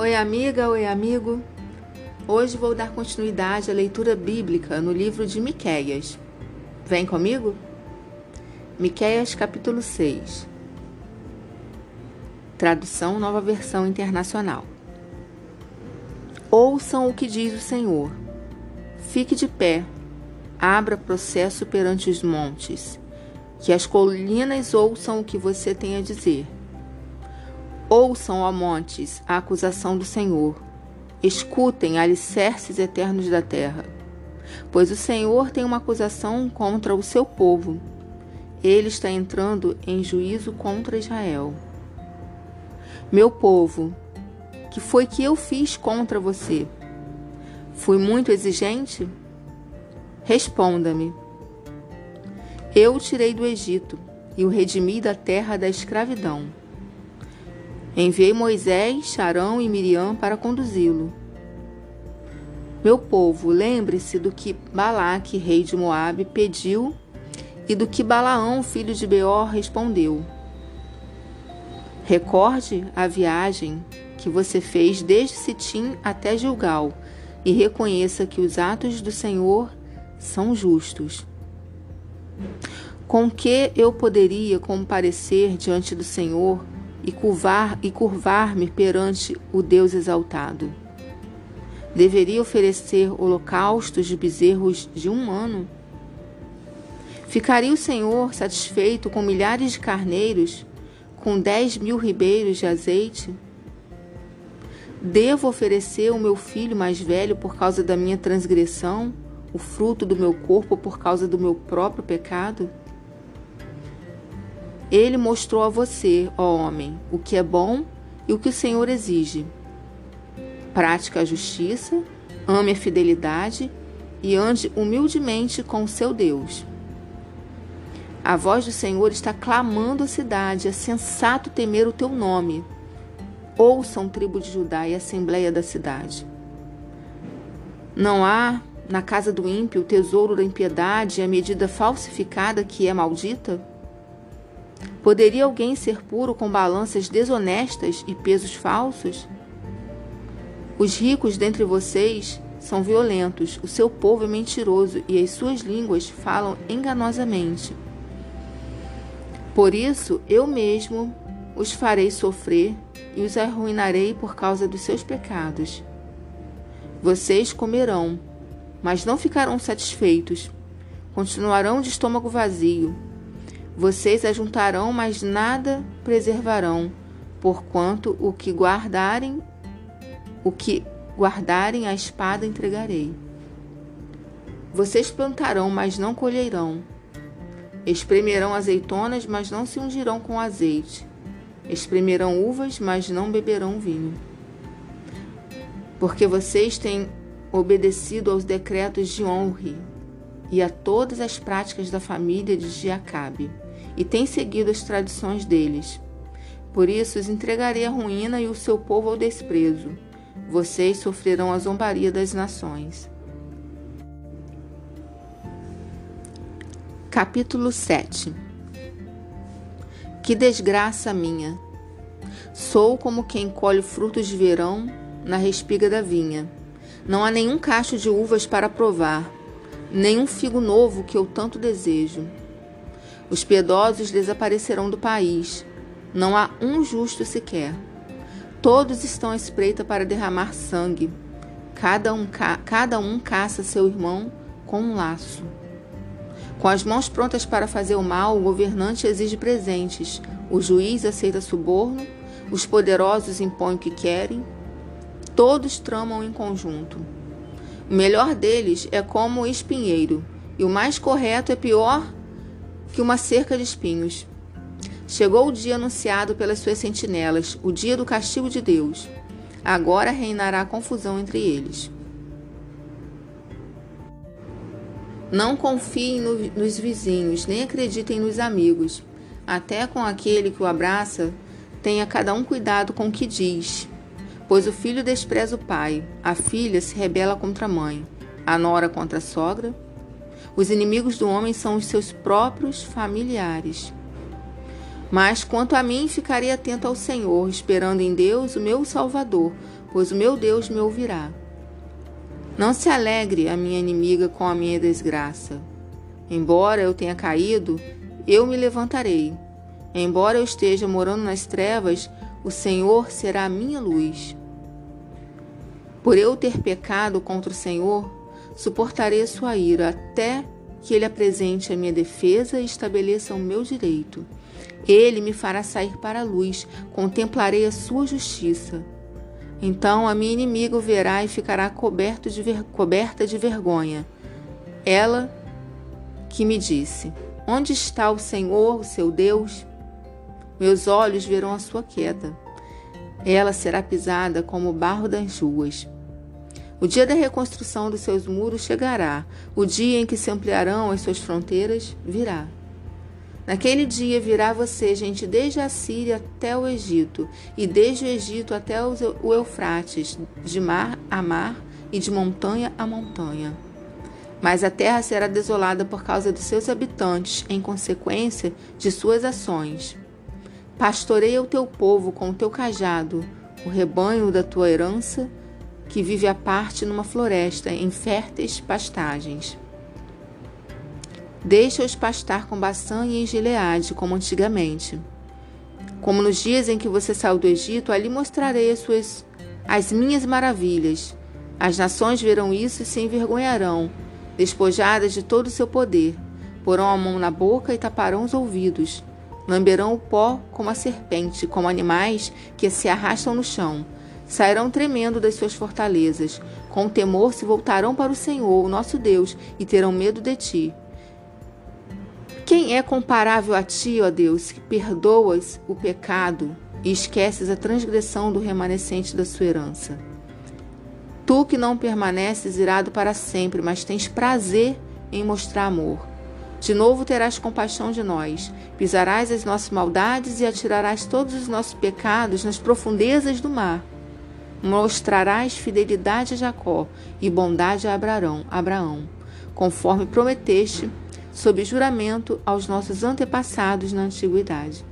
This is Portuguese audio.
Oi, amiga, oi, amigo. Hoje vou dar continuidade à leitura bíblica no livro de Miqueias. Vem comigo? Miqueias capítulo 6. Tradução Nova Versão Internacional. Ouçam o que diz o Senhor. Fique de pé. Abra processo perante os montes. Que as colinas ouçam o que você tem a dizer. Ouçam, ó montes, a acusação do Senhor. Escutem, alicerces eternos da terra. Pois o Senhor tem uma acusação contra o seu povo. Ele está entrando em juízo contra Israel. Meu povo, que foi que eu fiz contra você? Fui muito exigente? Responda-me. Eu o tirei do Egito e o redimi da terra da escravidão. Enviei Moisés, Arão e Miriam para conduzi-lo. Meu povo, lembre-se do que Balaque, rei de Moabe, pediu e do que Balaão, filho de Beor, respondeu. Recorde a viagem que você fez desde Sitim até Gilgal e reconheça que os atos do Senhor são justos. Com que eu poderia comparecer diante do Senhor e curvar e curvar-me perante o Deus exaltado. Deveria oferecer holocaustos de bezerros de um ano? Ficaria o Senhor satisfeito com milhares de carneiros, com dez mil ribeiros de azeite? Devo oferecer o meu filho mais velho por causa da minha transgressão, o fruto do meu corpo por causa do meu próprio pecado? Ele mostrou a você, ó homem, o que é bom e o que o Senhor exige. Pratique a justiça, ame a fidelidade e ande humildemente com o seu Deus. A voz do Senhor está clamando a cidade, é sensato temer o teu nome. Ouçam, tribo de Judá e assembleia da cidade. Não há na casa do ímpio o tesouro da impiedade e a medida falsificada que é maldita? Poderia alguém ser puro com balanças desonestas e pesos falsos? Os ricos dentre vocês são violentos, o seu povo é mentiroso e as suas línguas falam enganosamente. Por isso, eu mesmo os farei sofrer e os arruinarei por causa dos seus pecados. Vocês comerão, mas não ficarão satisfeitos. Continuarão de estômago vazio vocês ajuntarão, mas nada preservarão, porquanto o que guardarem, o que guardarem a espada entregarei. Vocês plantarão, mas não colherão. Espremerão azeitonas, mas não se ungirão com azeite. Espremerão uvas, mas não beberão vinho. Porque vocês têm obedecido aos decretos de Honre e a todas as práticas da família de Jacabe e tem seguido as tradições deles. Por isso os entregarei à ruína e o seu povo ao desprezo. Vocês sofrerão a zombaria das nações. Capítulo 7 Que desgraça minha! Sou como quem colhe frutos de verão na respiga da vinha. Não há nenhum cacho de uvas para provar, nenhum figo novo que eu tanto desejo. Os piedosos desaparecerão do país. Não há um justo sequer. Todos estão à espreita para derramar sangue. Cada um, ca cada um caça seu irmão com um laço. Com as mãos prontas para fazer o mal, o governante exige presentes, o juiz aceita suborno, os poderosos impõem o que querem, todos tramam em conjunto. O melhor deles é como o espinheiro, e o mais correto é pior que uma cerca de espinhos. Chegou o dia anunciado pelas suas sentinelas, o dia do castigo de Deus. Agora reinará confusão entre eles. Não confiem no, nos vizinhos, nem acreditem nos amigos. Até com aquele que o abraça, tenha cada um cuidado com o que diz. Pois o filho despreza o pai, a filha se rebela contra a mãe, a nora contra a sogra os inimigos do homem são os seus próprios familiares. Mas quanto a mim, ficarei atento ao Senhor, esperando em Deus, o meu Salvador, pois o meu Deus me ouvirá. Não se alegre a minha inimiga com a minha desgraça. Embora eu tenha caído, eu me levantarei. Embora eu esteja morando nas trevas, o Senhor será a minha luz. Por eu ter pecado contra o Senhor, suportarei sua ira até que ele apresente a minha defesa e estabeleça o meu direito. Ele me fará sair para a luz, contemplarei a sua justiça. Então a minha inimiga o verá e ficará coberto de coberta de vergonha. Ela que me disse: Onde está o Senhor, o seu Deus? Meus olhos verão a sua queda. Ela será pisada como o barro das ruas. O dia da reconstrução dos seus muros chegará, o dia em que se ampliarão as suas fronteiras virá. Naquele dia virá você, gente, desde a Síria até o Egito, e desde o Egito até o Eufrates, de mar a mar e de montanha a montanha. Mas a terra será desolada por causa dos seus habitantes, em consequência de suas ações. Pastoreia o teu povo com o teu cajado, o rebanho da tua herança que vive à parte numa floresta em férteis pastagens. Deixa-os pastar com Baçã e em Gileade, como antigamente. Como nos dias em que você saiu do Egito, ali mostrarei as, suas, as minhas maravilhas. As nações verão isso e se envergonharão, despojadas de todo o seu poder. Porão a mão na boca e taparão os ouvidos. Lamberão o pó como a serpente, como animais que se arrastam no chão sairão tremendo das suas fortalezas. Com temor se voltarão para o Senhor, o nosso Deus, e terão medo de ti. Quem é comparável a ti, ó Deus, que perdoas o pecado e esqueces a transgressão do remanescente da sua herança? Tu que não permaneces irado para sempre, mas tens prazer em mostrar amor. De novo terás compaixão de nós, pisarás as nossas maldades e atirarás todos os nossos pecados nas profundezas do mar. Mostrarás fidelidade a Jacó e bondade a Abraão, Abraão, conforme prometeste, sob juramento aos nossos antepassados na antiguidade.